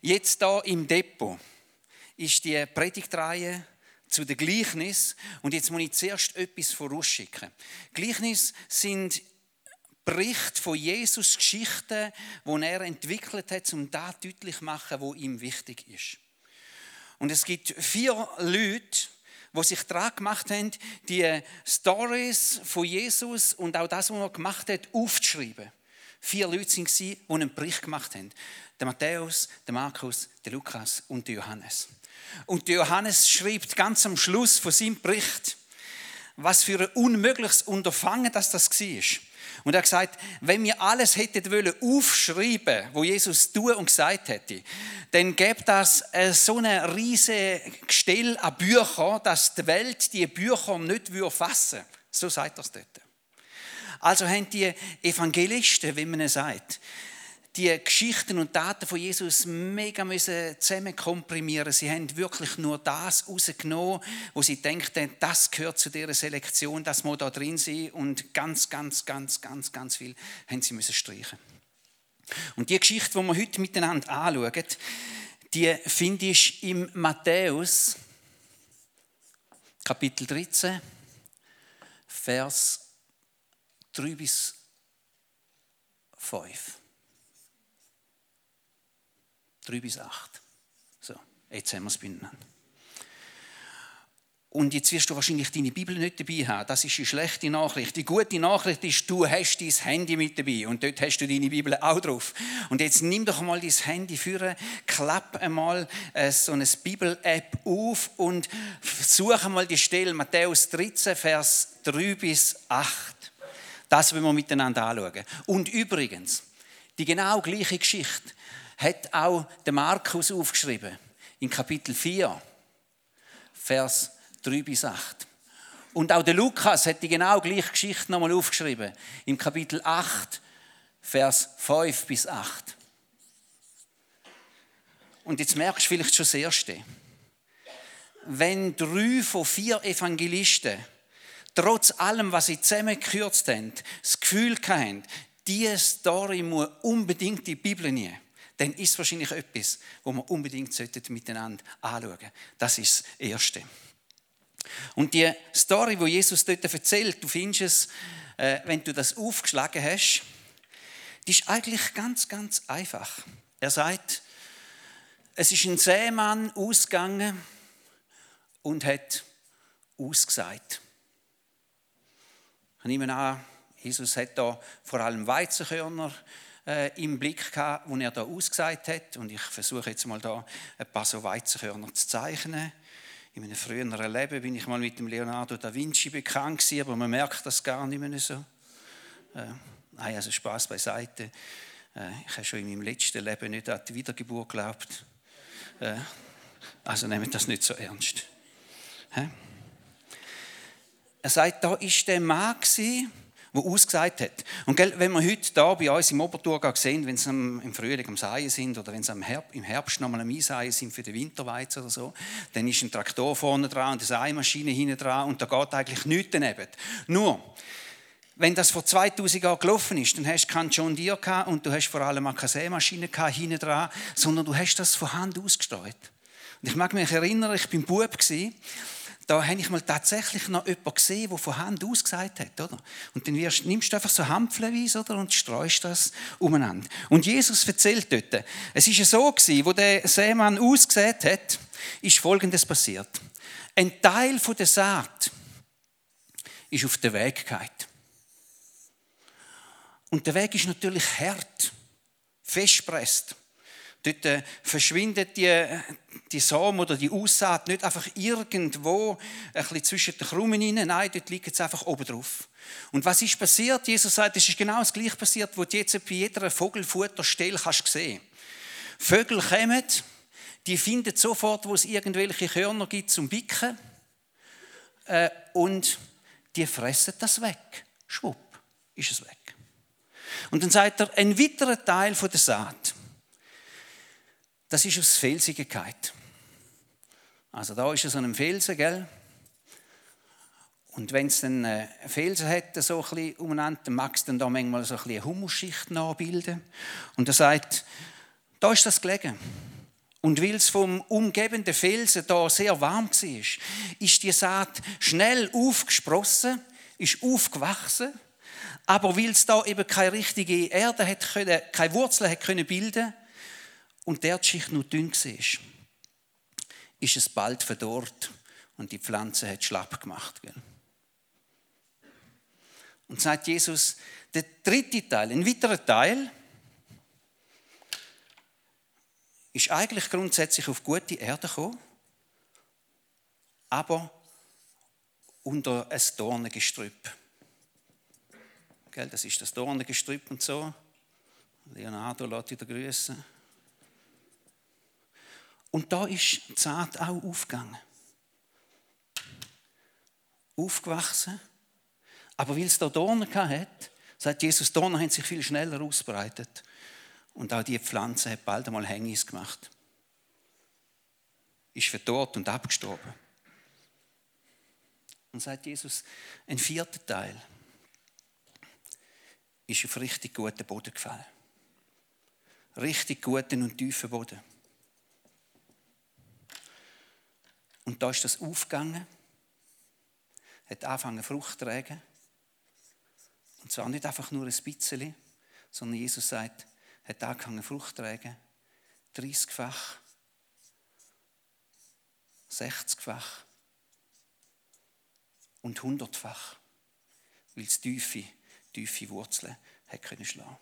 Jetzt da im Depot ist die Predigtreihe zu den Gleichnis und jetzt muss ich zuerst etwas vorausschicken. Gleichnis sind Bericht von Jesus Geschichten, die er entwickelt hat, um das deutlich zu machen, was ihm wichtig ist. Und es gibt vier Leute, die sich daran gemacht haben, die Stories von Jesus und auch das, was er gemacht hat, aufzuschreiben. Vier Leute waren die einen Bericht gemacht haben. Der Matthäus, der Markus, der Lukas und der Johannes. Und der Johannes schreibt ganz am Schluss von seinem Bericht, was für ein unmögliches Unterfangen das das war. Und er hat gesagt, wenn wir alles hätten wollen aufschreiben, wo Jesus tun und gesagt hätte, dann gäbe das äh, so eine riesige Gestell an Büchern, dass die Welt die Bücher nicht fassen würde. So sagt er es dort. Also haben die Evangelisten, wie man sagt, die Geschichten und Daten von Jesus mega zusammen komprimieren. Sie haben wirklich nur das rausgenommen, wo sie denken, das gehört zu dieser Selektion, das muss da drin sein und ganz, ganz, ganz, ganz, ganz viel haben sie müssen streichen. Und die Geschichte, die wir heute miteinander anschauen, die finde ich im Matthäus Kapitel 13, Vers 3 bis 5. 3 bis 8. So, jetzt haben wir es beieinander. Und jetzt wirst du wahrscheinlich deine Bibel nicht dabei haben. Das ist die schlechte Nachricht. Die gute Nachricht ist, du hast dein Handy mit dabei und dort hast du deine Bibel auch drauf. Und jetzt nimm doch mal dein Handy für, klapp einmal äh, so eine Bibel-App auf und suche mal die Stelle Matthäus 13, Vers 3 bis 8. Das wollen wir miteinander anschauen. Und übrigens, die genau gleiche Geschichte hat auch der Markus aufgeschrieben. In Kapitel 4, Vers 3 bis 8. Und auch der Lukas hat die genau gleiche Geschichte nochmal aufgeschrieben. Im Kapitel 8, Vers 5 bis 8. Und jetzt merkst du vielleicht schon das Erste. Wenn drei von vier Evangelisten trotz allem, was sie zusammengekürzt haben, das Gefühl hatten, diese Story muss unbedingt in die Bibel nehmen, dann ist es wahrscheinlich etwas, wo wir unbedingt miteinander anschauen sollten. Das ist das Erste. Und die Story, wo Jesus dort erzählt, du findest es, äh, wenn du das aufgeschlagen hast, die ist eigentlich ganz, ganz einfach. Er sagt, es ist ein Seemann ausgegangen und hat ausgesagt. Ich nehme an, Jesus hat da vor allem Weizenkörner äh, im Blick gehabt, wo er da ausgesagt hat. Und ich versuche jetzt mal da ein paar so Weizenkörner zu zeichnen. In meinem früheren Leben bin ich mal mit dem Leonardo da Vinci bekannt gewesen, aber man merkt das gar nicht mehr so. Äh, nein, also Spaß beiseite. Äh, ich habe schon in meinem letzten Leben nicht an die Wiedergeburt geglaubt. Äh, also nehmt das nicht so ernst. Hä? Er sagt, da ist der Mann gewesen, der ausgesagt hat. Und wenn wir heute da bei uns im Oberthurgau sehen, wenn sie im Frühling am Seien sind oder wenn sie im Herbst nochmal am Einseien sind für den Winterweizen oder so, dann ist ein Traktor vorne dran und eine Seimaschine hinten dran und da geht eigentlich nichts daneben. Nur, wenn das vor 2000 Jahren gelaufen ist, dann hast du keinen John Deere und du hast vor allem keine Sämaschine hinten dran, sondern du hast das von Hand ausgestreut. Und ich mag mich erinnern, ich bin Bub gewesen, da habe ich mal tatsächlich noch jemanden gesehen, der von Hand aus gesagt hat, oder? Und dann wirst, nimmst du einfach so Hampfleweise, oder? Und streust das umeinander. Und Jesus erzählt dort, es ist ja so gewesen, wo der Seemann ausgesät hat, ist Folgendes passiert. Ein Teil der Saat ist auf der Weg gegangen. Und der Weg ist natürlich hart, festpresst. Dort äh, verschwindet die, die Samen oder die Aussaat nicht einfach irgendwo ein bisschen zwischen den Krummen rein. Nein, dort liegt es einfach oben drauf. Und was ist passiert? Jesus sagt, es ist genau das Gleiche passiert, was du jetzt bei jeder Vogelfutterstelle kannst sehen. Vögel kommen, die finden sofort, wo es irgendwelche Körner gibt zum Bicken äh, und die fressen das weg. Schwupp, ist es weg. Und dann sagt er, ein weiterer Teil der Saat das ist aus Felsigkeit. Also da ist es so ein Felsen, gell? Und wenn es dann einen Felsen hat, so ein bisschen umeinander, dann mag es dann da manchmal so ein bisschen eine Humusschicht nachbilden. Und er sagt, da ist das gelegen. Und weil es vom umgebenden Felsen da sehr warm war, ist die Saat schnell aufgesprossen, ist aufgewachsen. Aber weil es da eben keine richtige Erde hat keine Wurzeln hat können bilden und der Schicht nur dünn war, ist es bald verdorrt und die Pflanze hat schlapp gemacht. Und sagt Jesus, der dritte Teil, ein weiterer Teil, ist eigentlich grundsätzlich auf gute Erde gekommen, aber unter ein Dornengestrüpp. Das ist das Dornengestrüpp und so. Leonardo lässt wieder grüßen. Und da ist die Saat auch aufgegangen. Aufgewachsen. Aber weil es da Dornen hat, sagt Jesus, Dornen haben sich viel schneller ausbreitet. Und auch die Pflanze hat bald einmal Hängis gemacht. Ist verdorrt und abgestorben. Und sagt Jesus, ein vierter Teil ist auf richtig guten Boden gefallen. Richtig guten und tiefen Boden. Und da ist das aufgegangen, hat angefangen Frucht zu tragen. Und zwar nicht einfach nur ein bisschen, sondern Jesus sagt, hat angefangen Frucht zu tragen, 30-fach, 60-fach und 100-fach, weil es tiefe, tiefe Wurzeln hat können schlagen.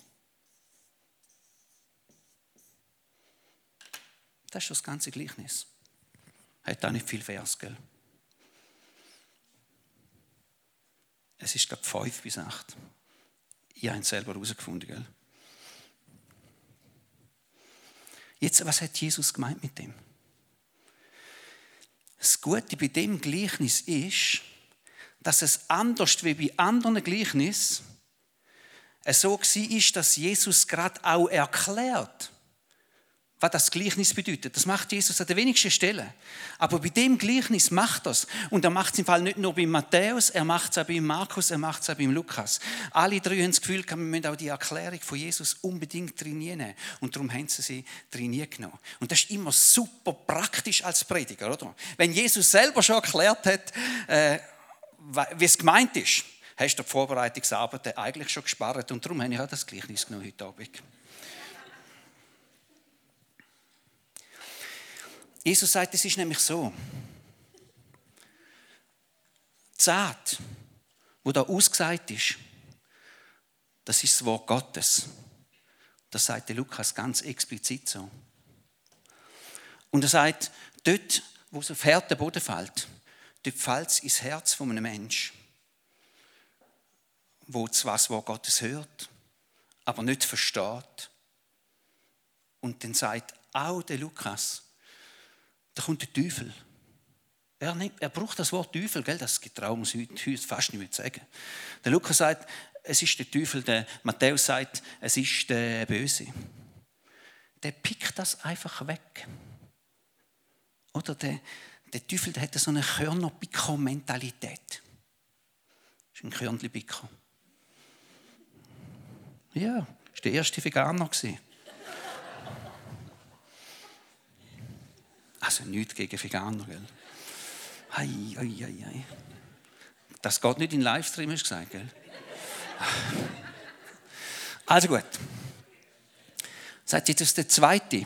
Das ist das ganze Gleichnis. Hat auch nicht viel Vers, gell? Es ist, glaube ich, fünf bis acht. Ich habe es selber herausgefunden, gell? Jetzt, was hat Jesus gemeint mit dem? Das Gute bei dem Gleichnis ist, dass es anders wie bei anderen Gleichnissen so war, dass Jesus gerade auch erklärt, was das Gleichnis bedeutet. Das macht Jesus an den wenigsten Stellen. Aber bei dem Gleichnis macht es. Und er macht es im Fall nicht nur bei Matthäus, er macht es auch bei Markus, er macht es auch bei Lukas. Alle drei haben das Gefühl, wir müssen auch die Erklärung von Jesus unbedingt trainieren. Und darum haben sie sie trainiert genommen. Und das ist immer super praktisch als Prediger, oder? Wenn Jesus selber schon erklärt hat, äh, wie es gemeint ist, hast du die Vorbereitungsarbeit eigentlich schon gespart. Und darum habe ich auch das Gleichnis genommen heute Abend. Jesus sagt, es ist nämlich so. Die Saat, wo da ausgesagt ist, das ist das Wort Gottes. Das sagt Lukas ganz explizit so. Und er sagt, dort, wo es auf harten Boden fällt, dort fällt es ins Herz von einem Menschen, wo zwar das Wort Gottes hört, aber nicht versteht. Und dann sagt auch der Lukas, da kommt der Teufel. Er, nimmt, er braucht das Wort Teufel, gell? das getrauen uns heute fast nicht mehr sagen. Der Lukas sagt, es ist der Teufel, der Matthäus sagt, es ist der Böse. Der pickt das einfach weg. Oder der, der Teufel der hat so eine Körner-Picker-Mentalität. Das ist ein Körnli-Picker. Ja, das war der erste Veganer. Also nichts gegen Veganer, gell? Ei, ei, ei, ei. Das geht nicht in Livestream, hast du gesagt, gell? Also gut. Sagt jetzt der zweite.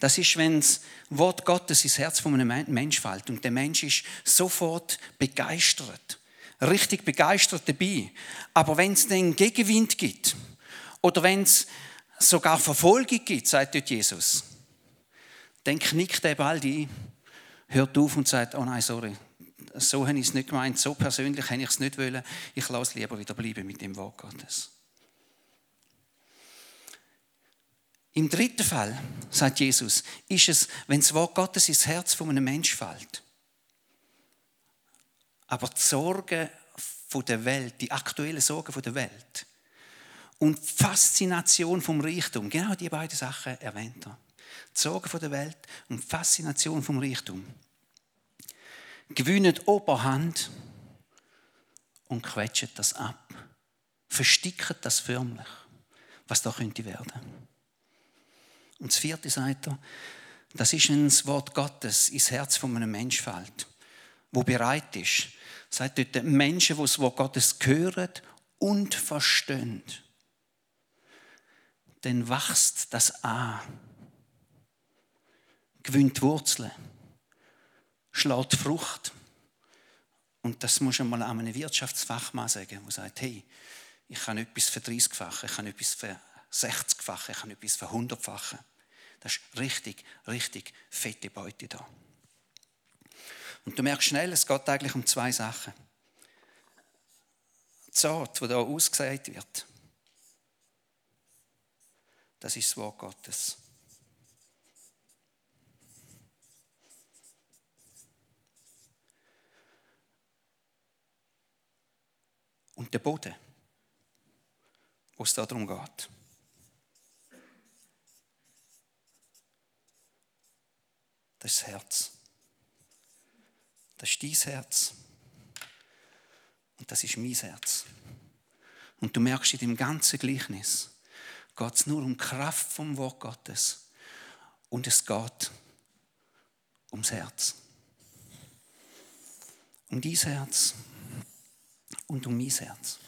Das ist, wenn das Wort Gottes ins Herz von einem Mensch fällt und der Mensch ist sofort begeistert, richtig begeistert dabei. Aber wenn es den Gegenwind gibt oder wenn es sogar Verfolgung gibt, sagt dort Jesus, dann knickt er bald ein, hört auf und sagt, oh nein, sorry, so habe ich es nicht gemeint, so persönlich habe ich es nicht wollen, ich lasse lieber wieder bleiben mit dem Wort Gottes. Im dritten Fall, sagt Jesus, ist es, wenn das Wort Gottes ins Herz von einem Menschen fällt. Aber die Sorgen der Welt, die aktuellen Sorgen der Welt und die Faszination vom Reichtum, genau die beiden Sachen erwähnt er. Sorgen der Welt und Faszination vom Reichtum gewinnen Oberhand und quetschen das ab. Versticken das förmlich, was da könnte werden. Und das vierte sagt er, Das ist ein Wort Gottes ins Herz von einem Menschen fällt, wo bereit ist, sagt dort Menschen, die das Wort Gottes hören und verstehen. Dann wächst das an, gewinnt Wurzeln, schlägt Frucht. Und das muss man mal einem Wirtschaftsfachmann sagen, der sagt, hey, ich kann etwas für 30-fach, ich kann etwas für 60-fach, ich kann etwas für 100-fach. Das ist richtig, richtig fette Beute da. Und du merkst schnell, es geht eigentlich um zwei Sachen. Die Saat, die da ausgesät wird, das ist das Wort Gottes. Und der Boden, wo es darum geht. Das ist das Herz. Das ist dein Herz. Und das ist mein Herz. Und du merkst in dem ganzen Gleichnis, geht es nur um die Kraft vom Wort Gottes. Und es geht ums Herz. Um dein Herz und um mein Herz.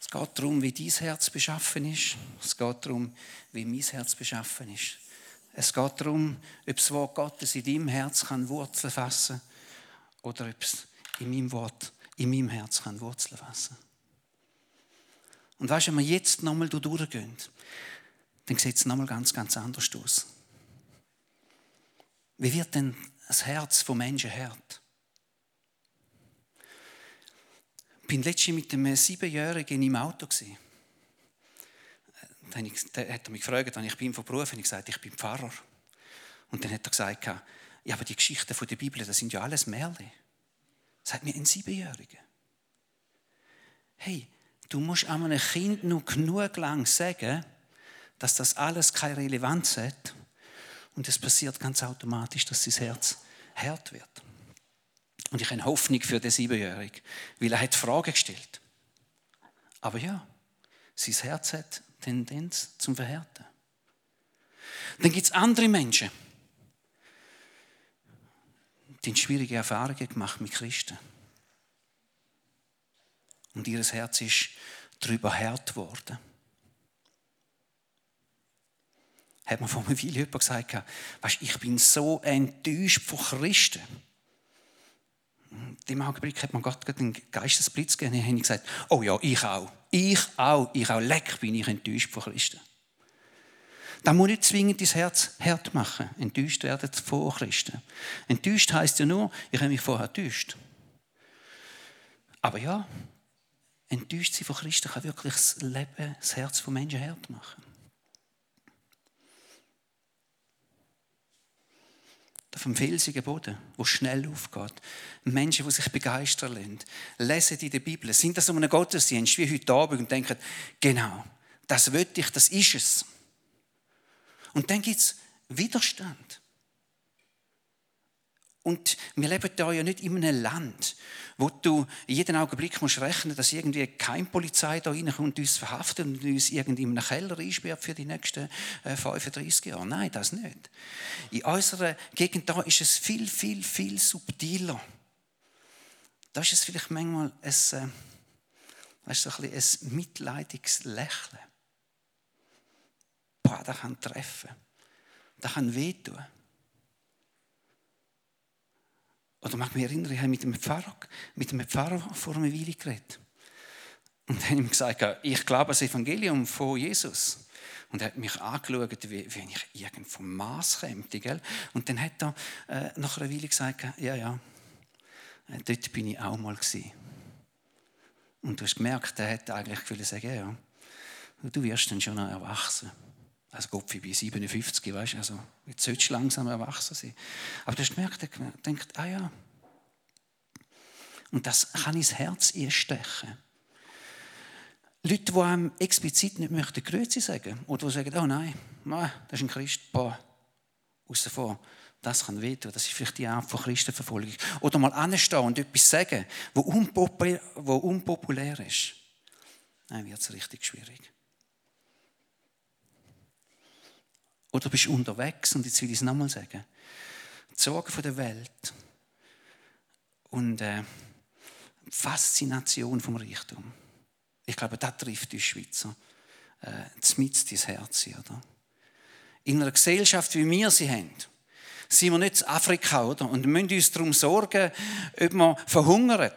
Es geht darum, wie dein Herz beschaffen ist. Es geht darum, wie mein Herz beschaffen ist. Es geht darum, ob das Wort Gottes in deinem Herz kann Wurzeln fassen oder ob es in meinem Wort, in meinem Herz kann Wurzeln fassen. Und weißt wenn wir jetzt nochmal durchgehen, dann sieht es nochmal ganz, ganz anders aus. Wie wird denn das Herz von Menschen hart? Bin letztens mit einem Siebenjährigen im Auto. Gewesen. Dann hat er mich gefragt, ich bin von Beruf und ich gesagt, ich bin Pfarrer. Und dann hat er gesagt, ja, aber die Geschichten der Bibel, das sind ja alles Märchen. Sagt mir ein Siebenjähriger. Hey, du musst einem Kind nur genug lang sagen, dass das alles keine Relevanz hat. Und es passiert ganz automatisch, dass sein Herz hart wird. Und ich habe Hoffnung für den Siebenjährigen, weil er hat Fragen gestellt. Aber ja, sein Herz hat Tendenz zum Verhärten. Dann gibt es andere Menschen, die haben schwierige Erfahrungen gemacht mit Christen. Und ihr Herz ist darüber hart geworden. Hat man vor einer Weile jemand gesagt, weißt, ich bin so enttäuscht von Christen dem Augenblick hat man Gott den Geistesblitz gegeben. Und ich gesagt, oh ja, ich auch. Ich auch. Ich auch. Leck bin ich enttäuscht von Christen. Da muss nicht zwingend dein Herz hart machen. Enttäuscht werden von Christen. Enttäuscht heisst ja nur, ich habe mich vorher enttäuscht. Aber ja, enttäuscht sein von Christen kann wirklich das Leben, das Herz von Menschen hart machen. Dem felsigen Boden, wo schnell aufgeht. Menschen, die sich begeistern lassen, lesen in der Bibel, sind das um einen Gottesdienst wie heute Abend und denken, genau, das will ich, das ist es. Und dann gibt es Widerstand. Und wir leben da ja nicht in einem Land, wo du jeden Augenblick musst rechnen dass irgendwie keine Polizei da reinkommt und uns verhaftet und uns irgendwie in einem Keller einsperrt für die nächsten 35 äh, Jahre. Nein, das nicht. In unserer Gegend da ist es viel, viel, viel subtiler. Da ist es vielleicht manchmal ein, äh, ein, ein mitleidiges Lächeln. Boah, das kann treffen. Das kann wehtun. Oder mag mich erinnern, ich habe mit einem Pfarrer, mit einem Pfarrer vor einer Weile geredet. Und dann habe ihm gesagt, ich glaube das Evangelium von Jesus. Und er hat mich angeschaut, wie, wenn ich irgend vom Maß käme. Gell? Und dann hat er äh, nach einer Weile gesagt, ja, ja, äh, dort bin ich auch mal gewesen. Und du hast gemerkt, er hat eigentlich sagen, ja, du wirst dann schon erwachsen. Also Gott, ich bin 57, weißt du, also jetzt solltest du langsam erwachsen sein. Aber du hast gemerkt, er denkt, ah ja. Und das kann ins Herz einstechen. Leute, die einem explizit nicht möchten Grüezi sagen oder die sagen, oh nein, das ist ein Christ, boah, aus davor, das kann wehtun, das ist vielleicht die Art von Christenverfolgung. Oder mal anstehen und etwas sagen, wo unpopulär, wo unpopulär ist. Dann wird es richtig schwierig. Oder bist unterwegs, und jetzt will ich es nochmal sagen, die Sorgen der Welt und äh, die Faszination vom Reichtum. Ich glaube, das trifft die Schweizer äh, mit dein Herz. Oder? In einer Gesellschaft, wie wir sie haben, sind wir nicht in Afrika, oder? Und müssen uns darum sorgen, ob wir verhungern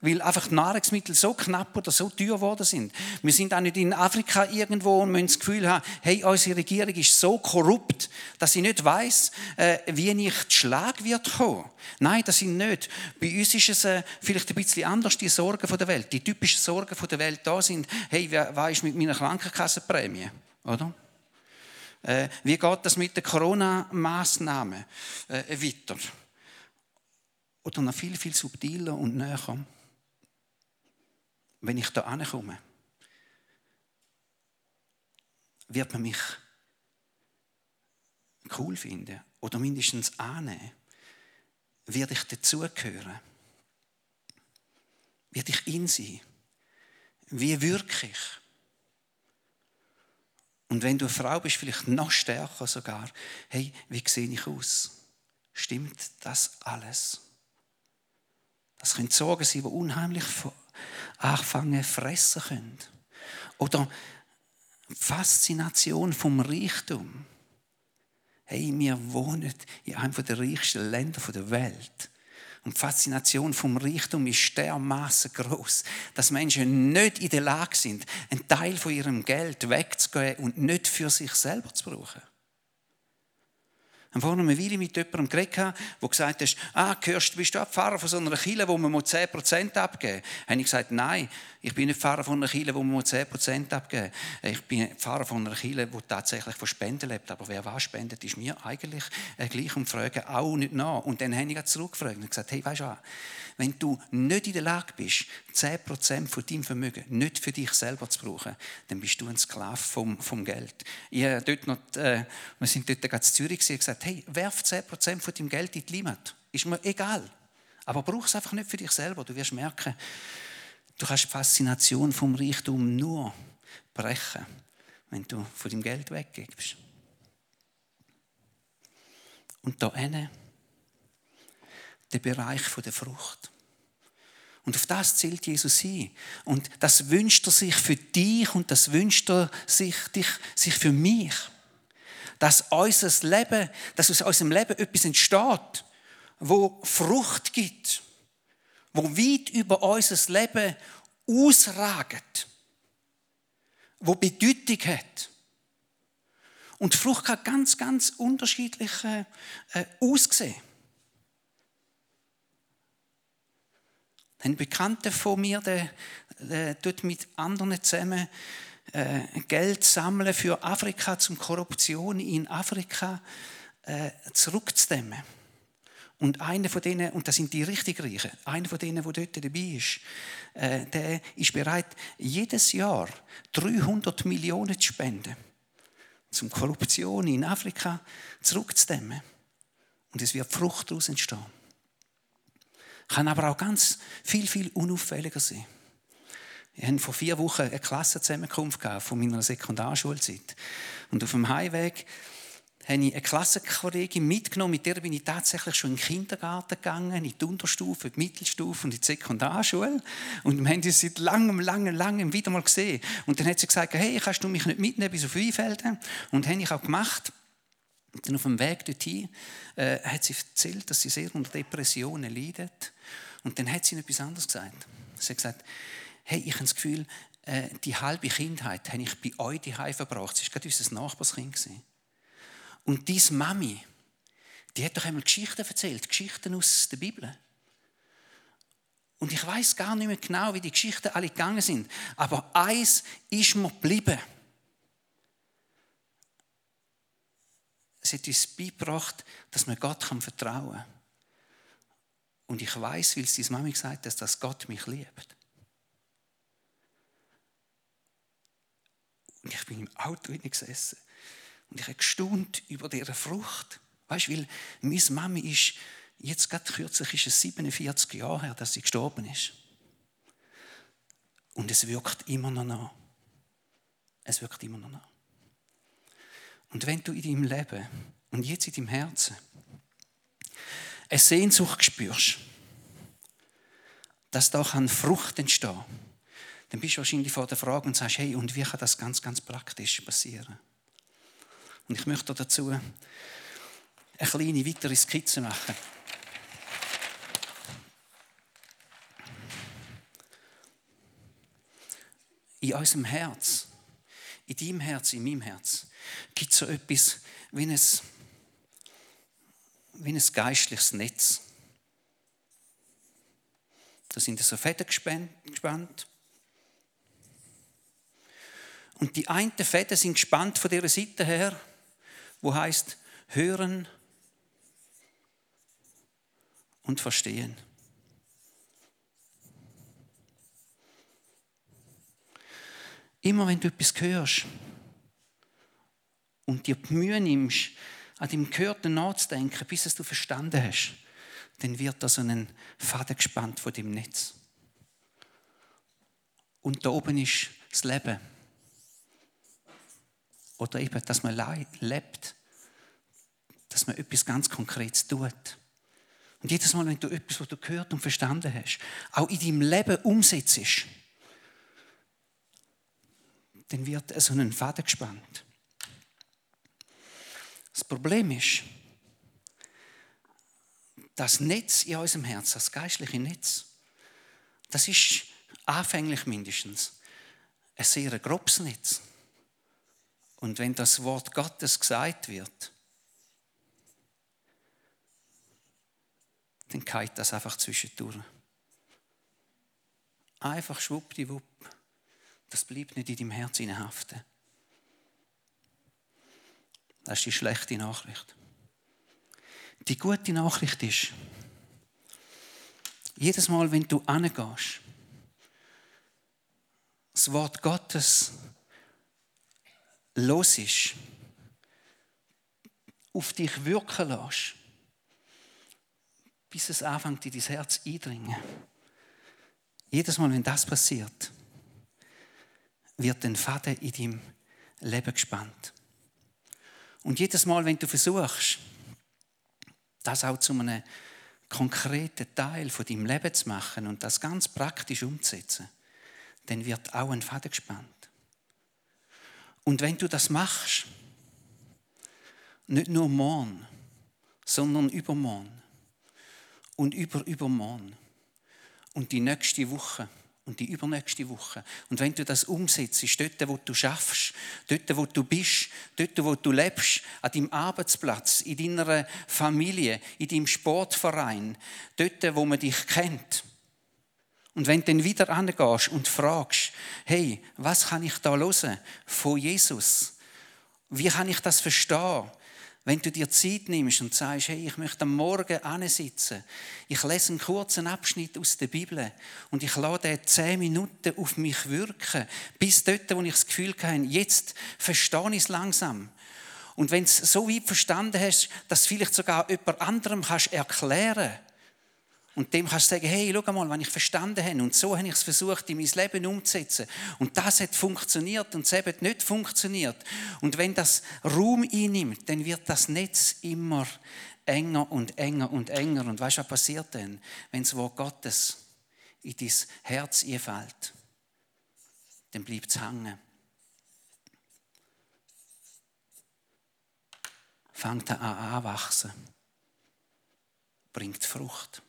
weil einfach die Nahrungsmittel so knapp oder so teuer geworden sind. Wir sind auch nicht in Afrika irgendwo und müssen das Gefühl haben, hey, unsere Regierung ist so korrupt, dass sie nicht weiß, äh, wie nicht Schlag wird kommen. Nein, das sind nicht. Bei uns ist es äh, vielleicht ein bisschen anders, die Sorgen der Welt. Die typischen Sorgen der Welt da sind, hey, was ist mit meiner Krankenkassenprämie? Oder? Äh, wie geht das mit den Corona-Massnahmen weiter? Oder noch viel, viel subtiler und näher wenn ich da ankomme, wird man mich cool finden oder mindestens annehmen. Werde ich dazugehören? Werde ich in sein? Wie wirke ich? Und wenn du eine Frau bist, vielleicht noch stärker sogar, hey, wie sehe ich aus? Stimmt das alles? Das können Sorgen sein, die unheimlich anfangen fressen können. Oder Faszination vom Reichtum. Hey, wir wohnen in einem der reichsten Länder der Welt. Und die Faszination vom Reichtum ist dermaßen groß, dass Menschen nicht in der Lage sind, einen Teil von ihrem Geld wegzugeben und nicht für sich selber zu brauchen. Habe vorhin eine Weile mit jemandem geredet, der gesagt hat, ah, gehörst, bist du auch Pfarrer von so einer Kirche, wo man 10% abgeben muss? habe ich gesagt, nein, ich bin nicht Pfarrer von einer Kirche, wo man 10% abgeben muss. Ich bin Pfarrer von einer Kirche, die tatsächlich von Spenden lebt. Aber wer was spendet, ist mir eigentlich äh, gleich und frage auch nicht nach. Und dann habe ich zurückgefragt und gesagt, hey, weißt du was? wenn du nicht in der Lage bist, 10% von deinem Vermögen nicht für dich selber zu brauchen, dann bist du ein Sklave vom, vom Geld. Ich, dort noch, äh, wir sind dort gerade Zürich und gesagt, hey, werf 10% von deinem Geld in die Limit. Ist mir egal. Aber brauch es einfach nicht für dich selber. Du wirst merken, du kannst die Faszination vom Reichtum nur brechen, wenn du von deinem Geld weggibst. Und da hinten der Bereich der Frucht. Und auf das zählt Jesus hin. Und das wünscht er sich für dich und das wünscht er sich, dich, sich für mich. Dass unser Leben, dass aus unserem Leben etwas entsteht, wo Frucht gibt, wo weit über unser Leben ausragt, wo Bedeutung hat. Und Frucht kann ganz, ganz unterschiedlich äh, aussehen. Ein Bekannter von mir, der, der tut mit anderen zusammen äh, Geld sammeln für Afrika, zum Korruption in Afrika äh, zurückzudämmen. Und einer von denen, und das sind die richtig Reichen, einer von denen, der dort dabei ist, äh, der ist bereit, jedes Jahr 300 Millionen zu spenden, zum Korruption in Afrika zurückzudämmen. Und es wird Frucht daraus entstehen. Kann aber auch ganz viel, viel unauffälliger sein. Ich hatte vor vier Wochen eine Klassenzusammenkunft von meiner Sekundarschulzeit. Und auf dem Heimweg habe ich eine Klassenkollegin mitgenommen, mit der bin ich tatsächlich schon in den Kindergarten gegangen, in die Unterstufe, die Mittelstufe und in die Sekundarschule. Und wir haben uns seit langem, langem, langem wieder mal gesehen. Und dann hat sie gesagt, hey, kannst du mich nicht mitnehmen bis auf Weinfelden? Und das habe ich auch gemacht. Und dann auf dem Weg dorthin äh, hat sie erzählt, dass sie sehr unter Depressionen leidet. Und dann hat sie etwas anderes gesagt. Sie hat gesagt, hey, ich habe das Gefühl, äh, die halbe Kindheit habe ich bei euch daheim verbracht. Sie war gerade unser Nachbarskind. Und diese Mami, die hat doch einmal Geschichten erzählt, Geschichten aus der Bibel. Und ich weiß gar nicht mehr genau, wie die Geschichten alle gegangen sind. Aber eins ist mir geblieben. Es hat uns beigebracht, dass man Gott vertrauen kann. Und ich weiß, weil es deine Mami gesagt hat, dass Gott mich liebt. Ich bin im Auto gesessen und ich habe gestaunt über diese Frucht. Weißt du, weil meine Mami ist, jetzt gerade kürzlich ist es 47 Jahre her, dass sie gestorben ist. Und es wirkt immer noch nach. Es wirkt immer noch nach. Und wenn du in deinem Leben und jetzt in deinem Herzen eine Sehnsucht spürst, dass da kann Frucht entstehen dann bist du wahrscheinlich vor der Frage und sagst, hey, und wie kann das ganz, ganz praktisch passieren? Und ich möchte dazu eine kleine weitere Skizze machen. In unserem Herz, in deinem Herz, in meinem Herz, gibt es so etwas wie ein, wie ein geistliches Netz. Da sind so Fäden gespannt. Und die einen Fäden sind gespannt von dieser Seite her, wo heißt hören und verstehen. Immer wenn du etwas hörst und dir die Mühe nimmst, an dem Gehörten nachzudenken, bis es du verstanden hast, dann wird da so ein Faden gespannt von dem Netz. Und da oben ist das Leben. Oder eben, dass man lebt. Dass man etwas ganz Konkretes tut. Und jedes Mal, wenn du etwas, was du gehört und verstanden hast, auch in deinem Leben umsetzt, dann wird so ein Faden gespannt. Das Problem ist, das Netz in unserem Herz, das geistliche Netz, das ist anfänglich mindestens ein sehr grobes Netz. Und wenn das Wort Gottes gesagt wird, dann kalt das einfach zwischendurch. Einfach schwuppdiwupp. Das bleibt nicht in deinem Herz haften. Das ist die schlechte Nachricht. Die gute Nachricht ist, jedes Mal, wenn du angehst, das Wort Gottes los ist, auf dich wirken lässt, bis es anfängt, in dein Herz eindringen. Jedes Mal, wenn das passiert, wird ein Faden in deinem Leben gespannt. Und jedes Mal, wenn du versuchst, das auch zu einem konkreten Teil von deinem Leben zu machen und das ganz praktisch umzusetzen, dann wird auch ein Faden gespannt. Und wenn du das machst, nicht nur morgen, sondern übermorgen und über übermorgen und die nächste Woche und die übernächste Woche. Und wenn du das umsetzt, dort, wo du schaffst, dort, wo du bist, dort, wo du lebst, an deinem Arbeitsplatz, in deiner Familie, in deinem Sportverein, dort, wo man dich kennt, und wenn du dann wieder angehst und fragst, hey, was kann ich da hören von Jesus? Wie kann ich das verstehen? Wenn du dir Zeit nimmst und sagst, hey, ich möchte am Morgen ansitzen, ich lese einen kurzen Abschnitt aus der Bibel und ich lasse zehn Minuten auf mich wirken, bis dort, wo ich das Gefühl habe, jetzt verstehe ich es langsam. Und wenn du es so weit verstanden hast, dass vielleicht sogar jemand anderem kannst erklären kannst, und dem kannst du sagen, hey, schau mal, wenn ich verstanden habe und so habe ich es versucht, in mein Leben umzusetzen und das hat funktioniert und es hat nicht funktioniert. Und wenn das Raum einnimmt, dann wird das Netz immer enger und enger und enger. Und weißt du, was passiert dann, wenn das Wort Gottes in dein Herz einfällt? Dann bleibt es hängen. Fängt an anwachsen. Bringt Frucht.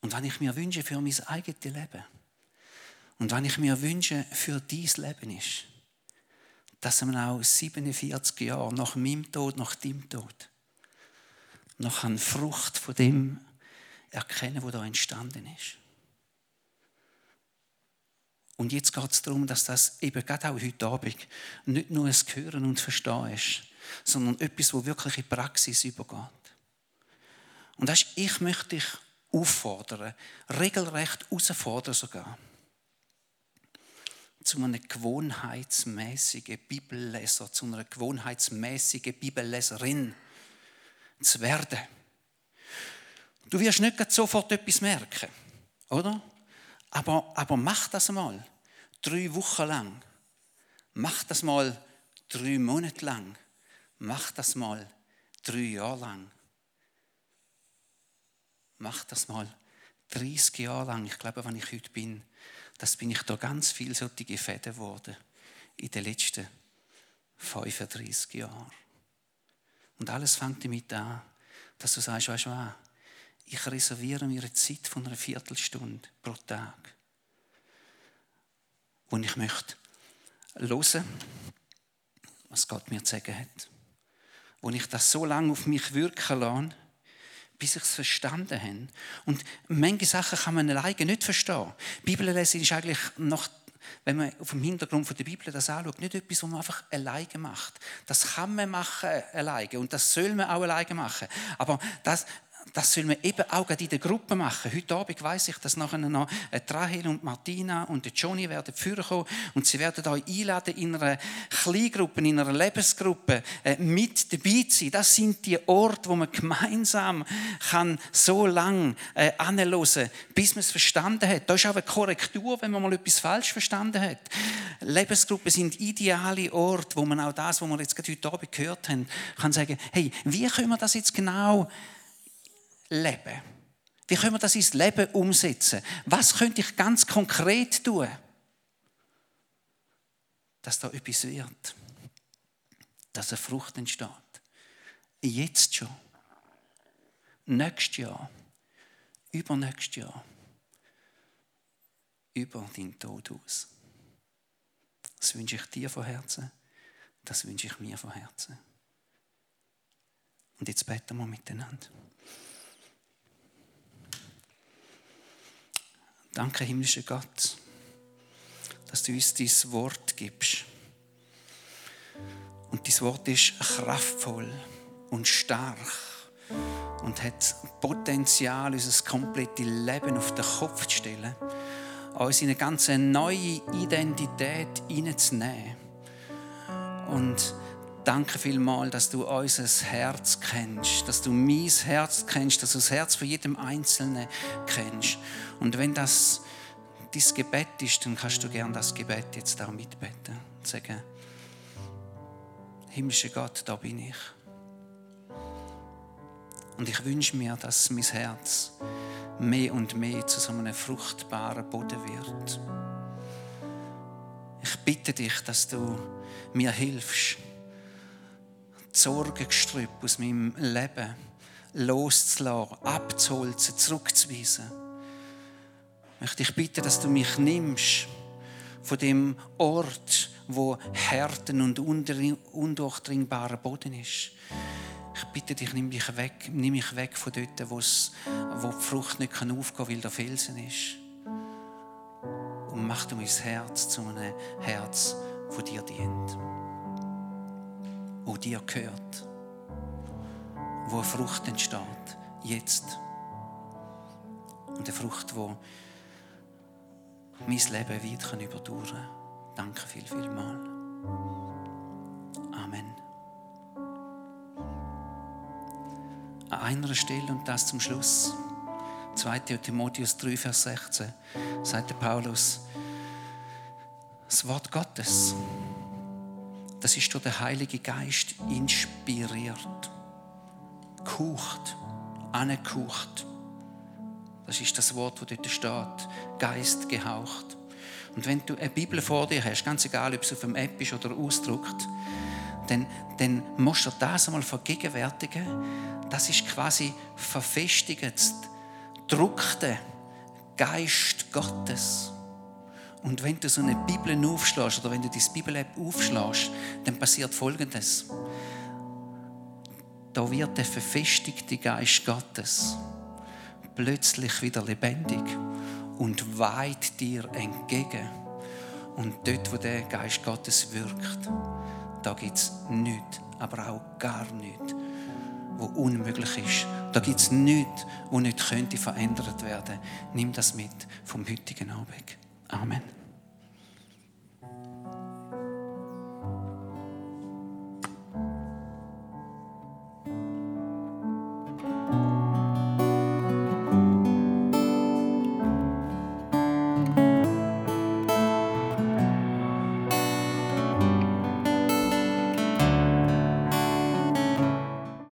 Und wenn ich mir wünsche für mein eigenes Leben und wenn ich mir wünsche für dein Leben ist, dass man auch 47 Jahre nach meinem Tod, nach deinem Tod, noch eine Frucht von dem erkennen, wo da entstanden ist. Und jetzt geht es darum, dass das eben gerade auch heute Abend nicht nur ein Hören und Verstehen ist, sondern etwas, wo wirklich in Praxis übergeht. Und das ist, ich möchte dich auffordern, regelrecht herausfordern sogar, zu einem gewohnheitsmäßigen Bibelleser, zu einer gewohnheitsmäßigen Bibelleserin zu werden. Du wirst nicht sofort etwas merken, oder? Aber, aber mach das mal. Drei Wochen lang. Mach das mal drei Monate lang. Mach das mal drei Jahre lang. Mach das mal 30 Jahre lang. Ich glaube, wenn ich heute bin, das bin ich da ganz viel solche Fäden geworden in den letzten 35 Jahren. Und alles fängt damit an, dass du sagst, weißt du was, ich reserviere mir eine Zeit von einer Viertelstunde pro Tag, wo ich möchte hören, was Gott mir zu sagen hat. Wo ich das so lange auf mich wirken lasse, bis ich es verstanden habe. Und manche Sachen kann man alleine nicht verstehen. Bibellesen ist eigentlich noch wenn man auf dem Hintergrund der Bibel das anschaut, nicht etwas, was man einfach alleine macht. Das kann man machen alleine und das soll man auch alleine machen. Aber das, das soll man eben auch in der Gruppe machen. Heute Abend weiß ich, dass nachher noch Rahel und Martina und Johnny werden führen kommen und sie werden euch einladen in einer Kleingruppe, in einer Lebensgruppe äh, mit dabei zu sein. Das sind die Orte, wo man gemeinsam kann so lange äh, anhören, bis man es verstanden hat. Da ist auch eine Korrektur, wenn man mal etwas falsch verstanden hat. Lebensgruppen sind ideale Orte, wo man auch das, was wir jetzt heute Abend gehört haben, kann sagen, hey, wie können wir das jetzt genau leben? Wie können wir das ins Leben umsetzen? Was könnte ich ganz konkret tun, dass da etwas wird? Dass eine Frucht entsteht. Jetzt schon. Nächstes Jahr. Übernächstes Jahr. Über deinen Tod aus. Das wünsche ich dir von Herzen. Das wünsche ich mir von Herzen. Und jetzt beten wir miteinander. Danke, himmlischer Gott, dass du uns dein Wort gibst. Und dein Wort ist kraftvoll und stark und hat Potenzial, unser komplettes Leben auf den Kopf zu stellen, uns in eine ganz neue Identität hineinzunehmen. Und danke vielmals, dass du unser Herz kennst, dass du mein Herz kennst, dass du das Herz von jedem Einzelnen kennst. Und wenn das dein Gebet ist, dann kannst du gerne das Gebet jetzt auch mitbeten und sagen, himmlischer Gott, da bin ich. Und ich wünsche mir, dass mein Herz mehr und mehr zu so einem fruchtbaren Boden wird. Ich bitte dich, dass du mir hilfst, Sorgengestrüpp aus meinem Leben loszulassen, abzuholzen, zurückzuweisen. Ich möchte dich bitten, dass du mich nimmst von dem Ort, wo Härten und undurchdringbarer Boden ist. Ich bitte dich, nimm mich weg, nimm mich weg von dort, wo die Frucht nicht aufgehen kann, weil der Felsen ist. Und mach du mein Herz zu einem Herz, das dir dient wo dir gehört, wo eine Frucht entsteht, jetzt. Und eine Frucht, wo mein Leben weit überdauern kann. Danke viel, viel mal. Amen. An einer Stelle und das zum Schluss. 2. Timotheus 3, Vers 16 sagt Paulus, das Wort Gottes das ist durch den Heiligen Geist inspiriert, gekucht, angekucht. Das ist das Wort, das dort steht. Geist gehaucht. Und wenn du eine Bibel vor dir hast, ganz egal, ob es auf einem App ist oder ausdruckt, dann, dann musst du das einmal vergegenwärtigen. Das ist quasi verfestigt, druckte Geist Gottes. Und wenn du so eine Bibel aufschlägst oder wenn du die Bibel-App aufschlägst, dann passiert Folgendes. Da wird der verfestigte Geist Gottes plötzlich wieder lebendig und weit dir entgegen. Und dort, wo der Geist Gottes wirkt, da gibt es nichts, aber auch gar nichts, wo unmöglich ist. Da gibt es nichts, wo nicht könnte verändert werden. Nimm das mit vom heutigen Abend. Amen.